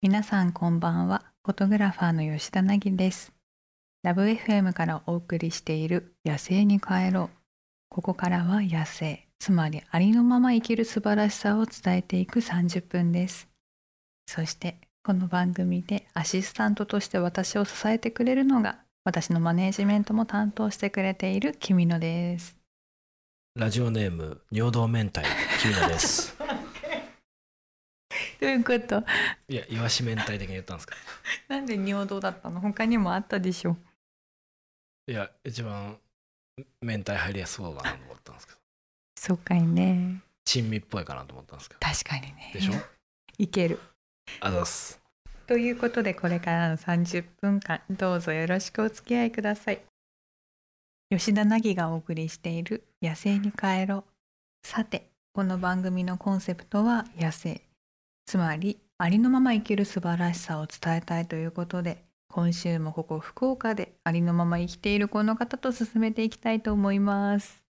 皆さんこんばんは。フォトグラファーの吉田凪です。ラブ FM からお送りしている野生に帰ろう。ここからは野生、つまりありのまま生きる素晴らしさを伝えていく30分です。そしてこの番組でアシスタントとして私を支えてくれるのが私のマネージメントも担当してくれている君野です。ラジオネーム尿道明太キーナです。どういうこと？いや、イワシ明太的に言ったんですか。なんで尿道だったの？他にもあったでしょ。いや、一番明太入りやすそうだなと思ったんですけど、そうかいね。珍味っぽいかなと思ったんですけど。確かにね。でしょ？いける。あざっす。ということでこれからの30分間どうぞよろしくお付き合いください吉田凪がお送りしている「野生に帰ろう」さてこの番組のコンセプトは野生つまりありのまま生きる素晴らしさを伝えたいということで今週もここ福岡でありのまま生きているこの方と進めていきたいと思います。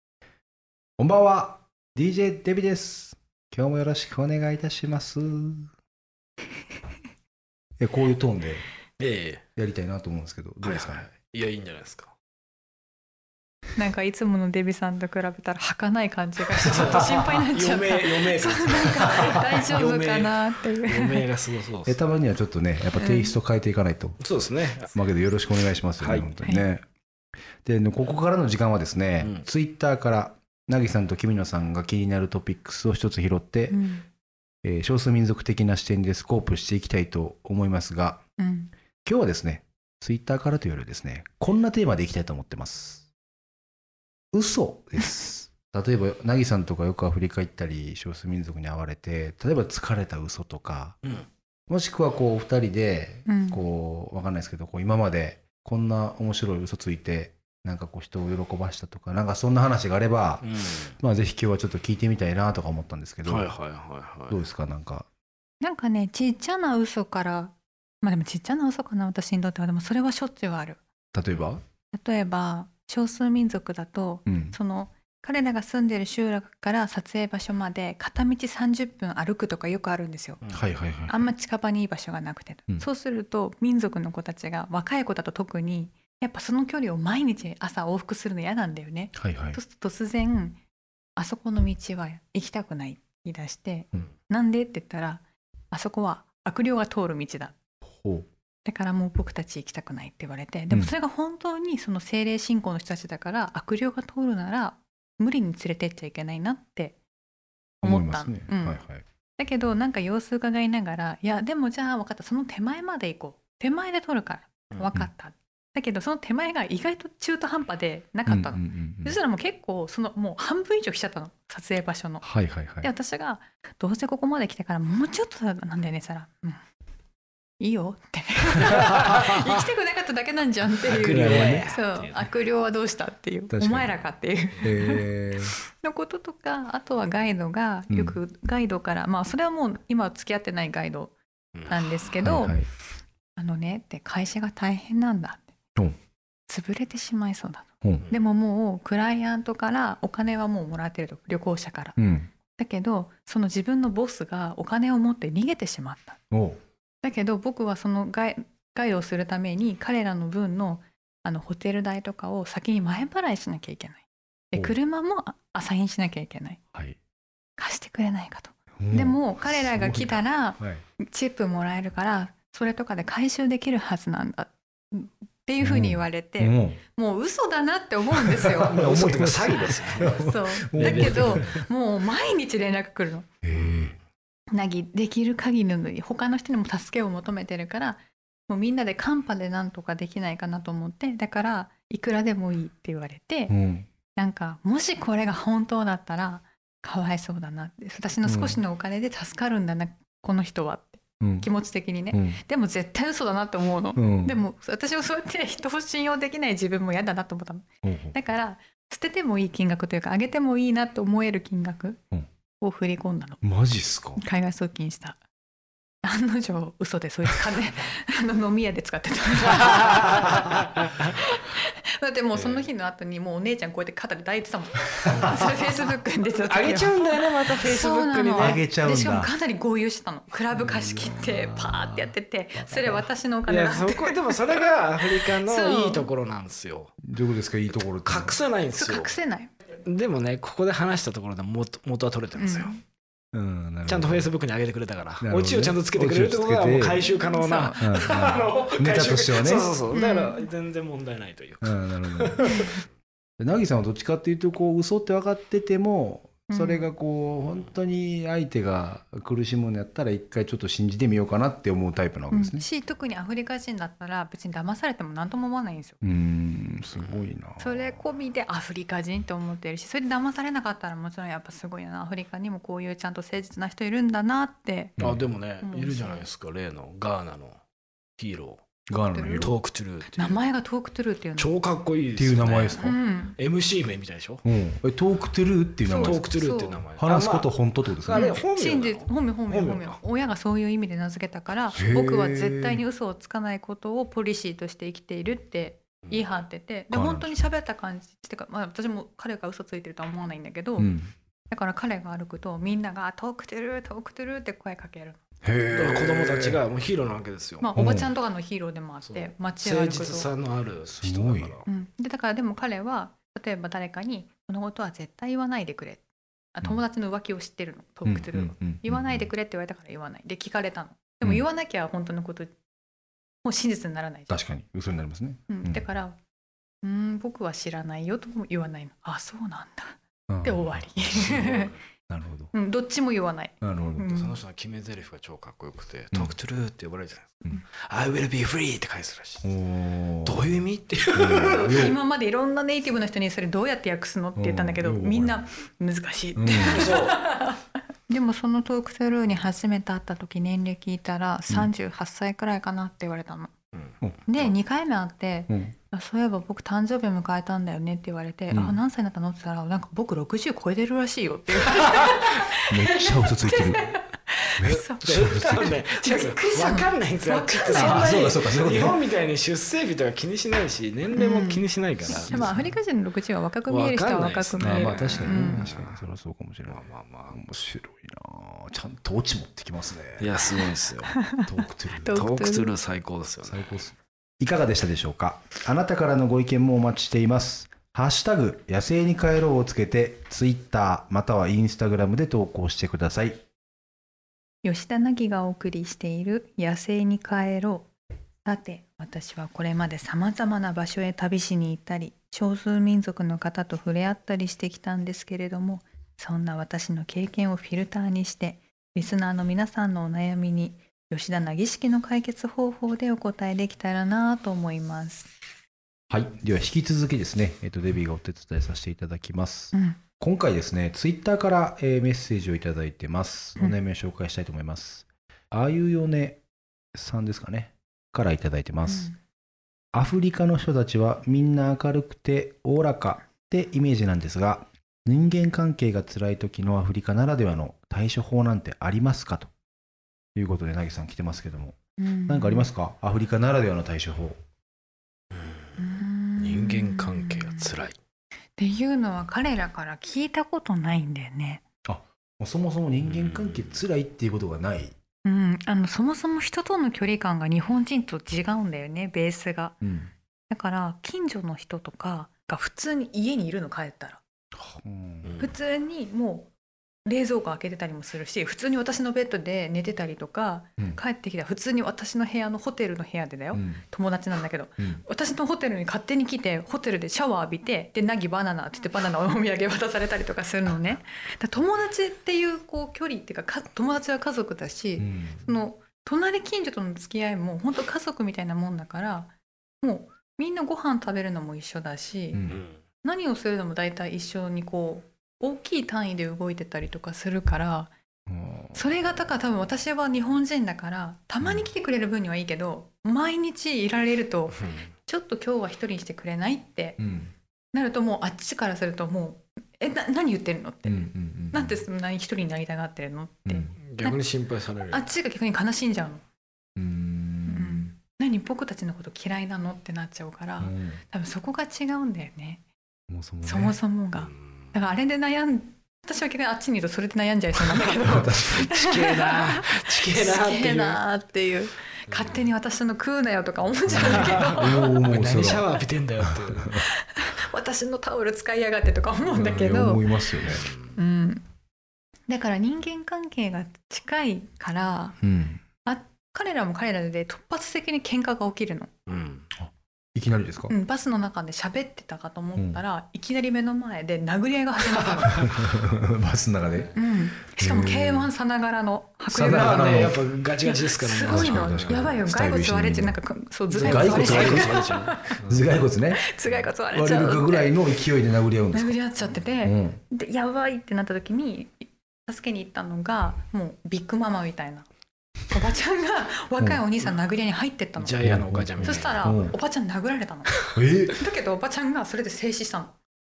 こんばんは DJ デビです。今日もよろしくお願いいたします。えこういうトーンでええ。やりたいなと思うんですけどどうですか、はいはい。いや、いいんじゃないですか。なんかいつものデビさんと比べたら儚い感じがしてちょっと心配になっちゃった余命、余命説。なんか大丈夫かなっていう余命がすごそうです。えたまにはちょっとねやっぱテイスト変えていかないと、そうですね。まあけどよろしくお願いしますよね、はい本当にね、でここからの時間はですね、うんツイッターからなぎさんときみのさんが気になるトピックスを一つ拾って、うんえー少数民族的な視点でスコープしていきたいと思いますがうん今日はですね、ツイッターからというよりですね、こんなテーマでいきたいと思ってます。嘘です。例えば、なぎさんとかよくアフリカ行ったり、少数民族に会われて、例えば疲れた嘘とか、うん。もしくはこう、お二人で、うんこう、わかんないですけど、こう今までこんな面白い嘘ついて、なんかこう人を喜ばしたとか、なんかそんな話があれば、うん。まあぜひ今日はちょっと聞いてみたいなとか思ったんですけど、はいはいはいはい。どうですかなんか？なんかねちっちゃな嘘からまあでもちっちゃな嘘かな私にとってはでもそれはしょっちゅうある例えば？例えば少数民族だとうん。その彼らが住んでる集落から撮影場所まで片道30分歩くとかよくあるんですようんはいはいはい。あんま近場にいい場所がなくて、うんそうすると民族の子たちが若い子だと特にやっぱその距離を毎日朝往復するの嫌なんだよねはいはいそう。すると突然あそこの道は行きたくないって言い出して、うんなんでって言ったらあそこは悪霊が通る道だほう。だからもう僕たち行きたくないって言われてでもそれが本当にその精霊信仰の人たちだから悪霊が通るなら無理に連れてっちゃいけないなって思った思いますね。うん。はいはい。だけどなんか様子伺いながらいやでもじゃあ分かった。その手前まで行こう。手前で撮るから。分かった、だけどその手前が意外と中途半端でなかったの、うんうんうんうんそしたらもう結構そのもう半分以上来ちゃったの。撮影場所の。はいはいはい。で。私が「どうせここまで来てからもうちょっとなんだよね」したら「うんいいよ」って。行きたくなかっただけなんじゃんっていう。悪霊はね。そう。悪霊はどうしたっていう。お前らかっていう。のこととかあとはガイドがよくガイドから、まあそれはもう今は付き合ってないガイドなんですけど、はいはい。あのねって会社が大変なんだって、う。ん潰れてしまいそうだと。でももうクライアントからお金はもうもらってると旅行者から。うん。だけどその自分のボスがお金を持って逃げてしまった。おうだけど僕はそのガイガイドをするために彼らの分のあのホテル代とかを先に前払いしなきゃいけない。でお車もあアサインしなきゃいけない。はい。貸してくれないかと。う。んで、も彼らが来たらはい。チップもらえるからそれとかで回収できるはずなんだ。っていうふうに言われて、ももう嘘だなって思うんですよ。だけどもう毎日連絡来るの。へなぎできる限りの他の人にも助けを求めてるからもうみんなでカンパでなんとかできないかなと思ってだからいくらでもいいって言われて、え。うん。なんかもしこれが本当だったらかわいそうだなって。私の少しのお金で助かるんだな、この人はって。うん。気持ち的にね、うん。でも絶対嘘だなって思うの、うん。でも私はそうやって人を信用できない自分も嫌だなと思ったの。だから捨ててもいい金額というかあげてもいいなと思える金額うんを振り込んだの。マジっすか？海外送金した。案の定嘘でそいつ金 あの飲み屋で使ってた。だってもうその日の後にもうお姉ちゃんこうやって肩で抱いてたもん。それフェイスブックに出てた時は。あげちゃうんだよねまたフェイスブックにそうなの。あね。げちゃうんだ。でしかもかなり豪遊してたの。クラブ貸し切ってパーってやっててそれ私のおい金だって。やそこでもそれがアフリカのいいところなんですよ。どういうことですか？いいところって隠せないんですよ。隠せない、でもねここで話したところで元元は取れてるんですよ、うん。うんなるほど。ちゃんとフェイスブックに上げてくれたから、オチをちゃんとつけてくれるってことはもう回収可能なうんうん。あのネタとしてはね。そうそうそう。うん。だから全然問題ないというか、うんなるほど。でなぎさんはどっちかっていうとこう嘘って分かっててもそれがこう本当に相手が苦しむのやったら一回ちょっと信じてみようかなって思うタイプなわけですね。し特にアフリカ人だったら別に騙されても何とも思わないんですよ。うーんすごいな。それ込みでアフリカ人って思ってるしそれで騙されなかったらもちろんやっぱすごいよなアフリカにもこういうちゃんと誠実な人いるんだなってうんあでもね、うんいるじゃないですか例のガーナのヒーロガーナのヒーローートークトゥルー。名前がトークトゥルーっていうの。超かっこいいですっていう名前ですかうん。MC 名みたいでしょ？うん。えトークトゥルーっていう名前トークトゥルーっていう名前。話すこと本当ってことですね。あれ本名真実本名本名本名親がそういう意味で名付けたからー。僕は絶対に嘘をつかないことをポリシーとして生きているって言い張っててでうん本当に喋った感じってか、まあ、私も彼が嘘ついてるとは思わないんだけど、うん。だから彼が歩くとみんなが「トークトゥルートークトゥルー」って声かけるへえ。だから子供たちがもうヒーローなわけですよ、まあ、うんおばちゃんとかのヒーローでもあって街を誠歩くさのある人だから。うん、でだからでも彼は例えば誰かに「このことは絶対言わないでくれ」あ友達の浮気を知ってるの？トークトゥルーは、言わないでくれって言われたから言わないで。聞かれたのでもうん。言わなきゃ本当のこともう真実にならない確かに。嘘になりますね。うん、だから「うん僕は知らないよ」とも言わないの。あそうなんだ。らで終わり、なるほど。うん、どっちも言わない。なるほど。うん。その人の決め台詞が超かっこよくて「うん。トークトゥルー」って呼ばれるじゃないですか。うん「I will be free」って返すらしい。どういう意味っていう。今までいろんなネイティブの人にそれどうやって訳すのって言ったんだけど、うんみんな難しいって、うん。そう。でもそのトークトゥルーに初めて会った時年齢聞いたら38歳くらいかなって言われたの。うん。で2回目会ってうん。あそういえば僕誕生日迎えたんだよねって言われて、うん。あ何歳になったのって言ったらなんか僕60超えてるらしいよって言わめっちゃ嘘ついてる。めっそうちゃ分ね違うんですよ分かんないんですよわかんないきっとそんなあそうかそうかそういうことねに日本みたいに出生日とか気にしないし年齢も気にしないから、でもアフリカ人の60は若く見える人は若く見える。まあまあ確かにうん。ね確かにそれはそうかもしれない。まあ。まあま面白いなちゃんとオチ持ってきますね。あいやすごいですよ。トークトゥルー。トトー。クトゥルー最高ですよね。最高っす。いかがでしたでしょうか？あなたからのご意見もお待ちしています。ハッシュタグ、野生に帰ろうをつけて、ツイッターまたはインスタグラムで投稿してください。吉田凪がお送りしている「野生に帰ろう」さて私はこれまでさまざまな場所へ旅しに行ったり少数民族の方と触れ合ったりしてきたんですけれどもそんな私の経験をフィルターにしてリスナーの皆さんのお悩みに吉田凪式の解決方法でお答えできたらなと思います。はい。では引き続きですね、えっと、デビーがお手伝いさせていただきます。うん今回ですね、ツイッターから、えーメッセージをいただいてます。うんお悩みを紹介したいと思います。あゆよねさんですかね。からいただいてます。アフリカの人たちはみんな明るくておおらかってイメージなんですが、人間関係が辛い時のアフリカならではの対処法なんてありますかということで、なぎさん来てますけども、うん。何かありますか？アフリカならではの対処法。うん。人間関係が辛い。っていうのは彼らから聞いたことないんだよね。もうそもそも人間関係辛いっていうことがない。うん、あのそもそも人との距離感が日本人と違うんだよねベースが。うん。だから近所の人とかが普通に家にいるの帰ったら。うん。普通にもう冷蔵庫開けてたりもするし普通に私のベッドで寝てたりとかうん。帰ってきたら普通に私の部屋のホテルの部屋でだよ、うん。友達なんだけどうん。私のホテルに勝手に来てホテルでシャワー浴びてでナギバナナって言ってバナナを お土産渡されたりとかするのね。友達っていうこう距離っていうかか友達は家族だし、うん。その隣近所との付き合いも本当家族みたいなもんだからもうみんなご飯食べるのも一緒だし、何をするのも大体一緒にこう大きい単位で動いてたりとかするからそれがだから多分私は日本人だからたまに来てくれる分にはいいけど毎日いられるとちょっと今日は一人にしてくれないってうん。なるともうあっちからするともう「えな何言ってるの?」って、うんうんなんでそんなに一人になりたがってるの?」って、うん。逆に心配されるあっちが逆に悲しんじゃうの。うん。何何僕たちのこと嫌いなのってなっちゃうから、うん。多分そこが違うんだよね。そもそもね。そもそもが、だからあれで悩ん私は逆にあっちにいるとそれで悩んじゃいそうなんだけど。地形な地形なっていう。なーっていう。勝手に私の食うなよとか思っちゃうんだけど何シャワー浴びてんだよって 私のタオル使いやがってとか思うんだけど。思いますよね。うん、だから人間関係が近いからうん。彼らも彼らで突発的に喧嘩が起きるの、きなりですか？うん、バスの中で喋ってたかと思ったら、いきなり目の前で殴り合いが始まったの、バスの中で？うん、しかもへー。K1 さながらの迫さながらの力がねやっぱガチガチですからね。すごいの。やばいよ。骸骨割れちゃう。なん一かそう頭骸蓋骨骨割れちゃう。骸骨割れちゃう。頭蓋骨ね。頭蓋骨割れ割ちゃうれるかぐらいの勢いで殴り合うんですか？殴り合っちゃってて、うん。でやばいってなった時に助けに行ったのがもうビッグママみたいなおばちゃんが若いお兄さんの殴り合いに入ってったの、ジャイアンのお母ちゃんみたいな。そしたらうん。おばちゃん殴られたの。え？だけどおばちゃんがそれで静止したの。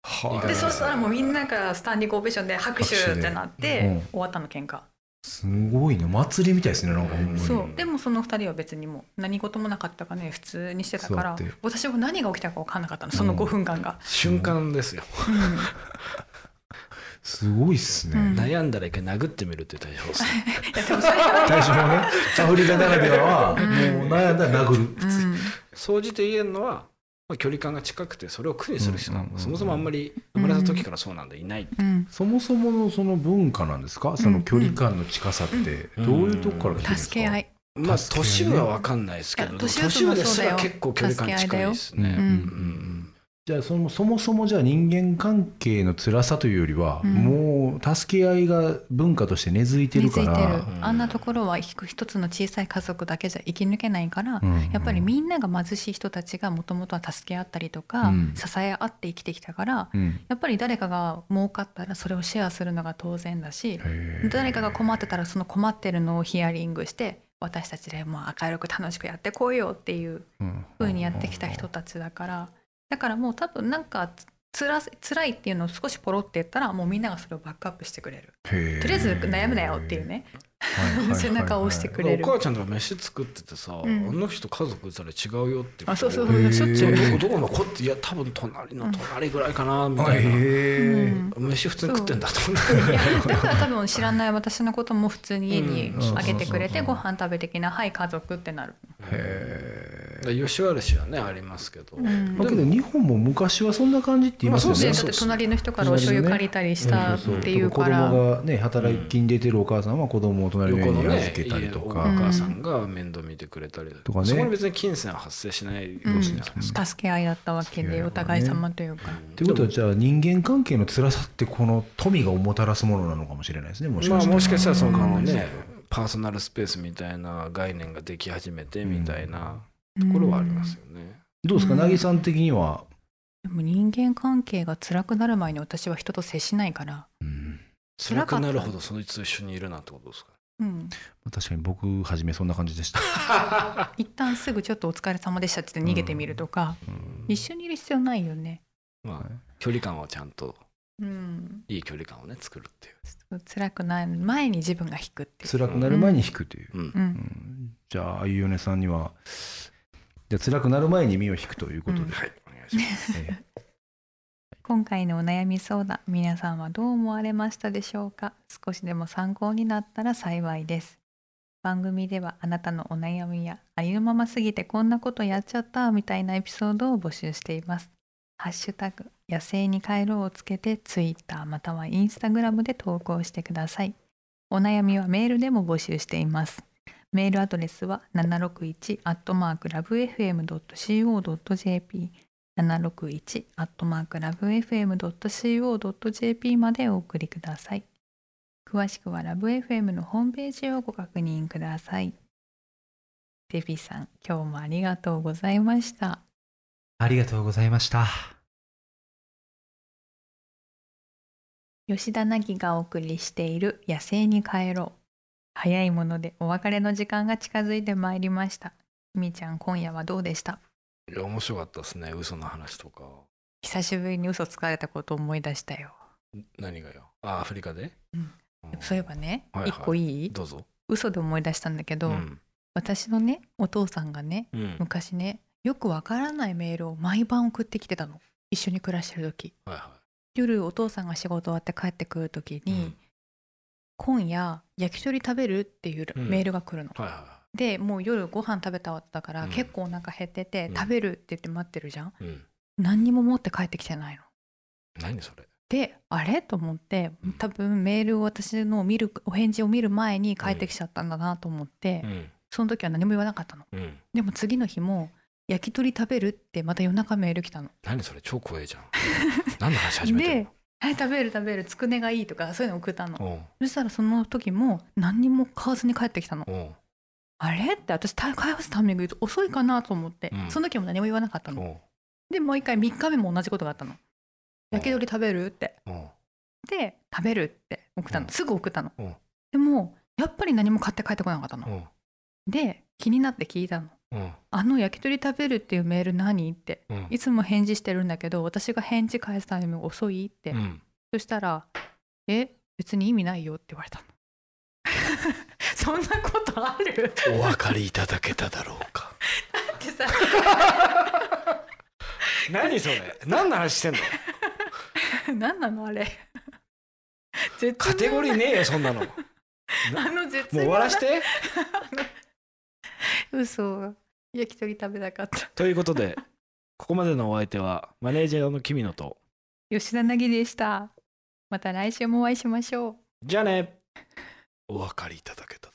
はでうんそしたらもうみんなからスタンディングオベーションで拍手ってなって、うん。終わったの喧嘩、すごいね。祭りみたいですねなんかほんまに。そう。でもその二人は別にもう何事もなかったかね普通にしてたからそうやって。私も何が起きたか分かんなかったのその5分間が、瞬間ですよ。うんすごいっすね、うん。悩んだら一回殴ってみるって対処法。ですねいやでもそれは。最初もね。アフリカならではは、うんもう悩んだら殴る、うん。総じて言えるのは、まあ、距離感が近くてそれを苦にする人なんうんうんうんそもそもあんまり生まれた時からそうなんでいない、うん。そもそものその文化なんですか？その距離感の近さってうん。どういうとこから来てるんですか、助け合い。まあ助け合いね年上は分かんないですけどいや年上年上ですら結構距離感近いですね、うんうんじゃあそのそもそもじゃあ人間関係の辛さというよりは、うん。もう助け合いが文化として根付いてるから。根付いてる。うんあんなところは一一つの小さい家族だけじゃ生き抜けないから、うん。やっぱりみんなが貧しい人たちがもともとは助け合ったりとか、うん。支え合って生きてきたからうん。やっぱり誰かが儲かったらそれをシェアするのが当然だし誰かが困ってたらその困ってるのをヒアリングして私たちでもう明るく楽しくやってこいよっていううん。風にやってきた人たちだからだからもう多分なんかつら辛いっていうのを少しポロって言ったらもうみんながそれをバックアップしてくれる。とりあえず悩むなよっていうね。背中を押してくれる。お母ちゃんとか飯作っててさ、うん。あの人家族それ違うよってあそうそうへーしょっちゅう。どこどこの子っていや多分隣の隣ぐらいかなみたいな、へうーん。飯普通に食ってんだと思ってだから多分知らない私のことも普通に家にうん。あげてくれてそうそうそう。ご飯食べてきなはい家族ってなる、へー吉原市はねありますけど、うん。だけど日本も昔はそんな感じって言いますよね。まあそうでだって隣の人からお醤油借りたりしたっていう子から、供がね働きに出てるお母さんは子供を隣の家に預けたりとか、うん。母さん。が面倒見てくれたりとかねそこに別に金銭は発生しないないですか、助け合いだったわけでお互い様というか、っていうことはじゃあ人間関係の辛さってこの富がもたらすものなのかもしれないですねもしまあかしたら。もしかしたらそのうん。ねパーソナルスペースみたいな概念ができ始めてみたいなところはありますよね。どうですか？うん。凪さん的には、でも人間関係が辛くなる前に私は人と接しないから、うん。辛くなるほどそいつと一緒にいるなってことですかうん、確かに僕初めそんな感じでした。一旦すぐちょっとお疲れ様でしたって逃げてみるとか、うん。一緒にいる必要ないよね、まあ距離感をちゃんとうん、いい距離感をね作るっていう。辛くない前に自分が引くっていう、辛くなる前に引くという。うん。う、うんん。じゃああゆよねさんにはじゃあ辛くなる前に身を引くということで。うん。はい。お願いします。え今回のお悩み相談皆さんはどう思われましたでしょうか？少しでも参考になったら幸いです。番組ではあなたのお悩みやありのまますぎてこんなことやっちゃったみたいなエピソードを募集しています。ハッシュタグ野生に帰ろうをつけてツイッターまたはインスタグラムで投稿してください。お悩みはメールでも募集していますメールアドレスは761アットマークラブ FM.co.jp 761アットマークラブ FM.co.jp までお送りください。詳しくはラブ FM のホームページをご確認ください。デビさん、今日もありがとうございました。ありがとうございました。吉田凪がお送りしている野生に帰ろう。早いものでお別れの時間が近づいてまいりました。みーちゃん、今夜はどうでした？いや面白かったですね。嘘の話とか。久しぶりに嘘つかれたことを思い出したよ。何がよ？あアフリカで、うん。そういえばね、はいはい。一個いい？どうぞ。嘘で思い出したんだけど、うん。私のねお父さんがねうん。昔ねよくわからないメールを毎晩送ってきてたの。一緒に暮らしてる時。はいは夜お父さんが仕事終わって帰ってくる時いに、うん今夜焼き鳥食べるっていううん。メールが来るの、はいはでもう夜ご飯食べただから、うん。結構お腹減ってて、うん。食べるって言って待ってるじゃん。何にも持って帰ってきてないの。何それ？であれ？と思ってうん。多分メールを私の見るお返事を見る前に帰ってきちゃったんだなと思って、うん。その時は何も言わなかったの。うん。でも次の日も焼き鳥食べるってまた夜中メール来たの。何それ？超怖えじゃん。何の話始めてんで「はい食べる食べる。つくねがいい」とかそういうの送ったの。のそしたらその時も何にも買わずに帰ってきたの。あれ？って私買い返すタイミング遅いかなと思って、うん。その時も何も言わなかったの。でもう一回3日目も同じことがあったの。焼き鳥食べる？って。で食べる？って送ったの、うん。すぐ送ったの、う。んでもやっぱり何も買って帰ってこなかったの、で気になって聞いたのあの焼き鳥食べるっていうメール何って。うん。いつも返事してるんだけど私が返事返すタイミング遅いって、うん。そしたら「え別に意味ないよ」って言われたの。そんなことある？お分かりいただけただろうか。ってさ。何それ？何の話してんの？何なのあれ？カテゴリーねえよそんなの。もうあの絶終わらして。嘘焼き鳥食べたかった。ということでここまでのお相手はマネージャーの君野と吉田凪でした。また来週もお会いしましょう。じゃあね。お分かりいただけた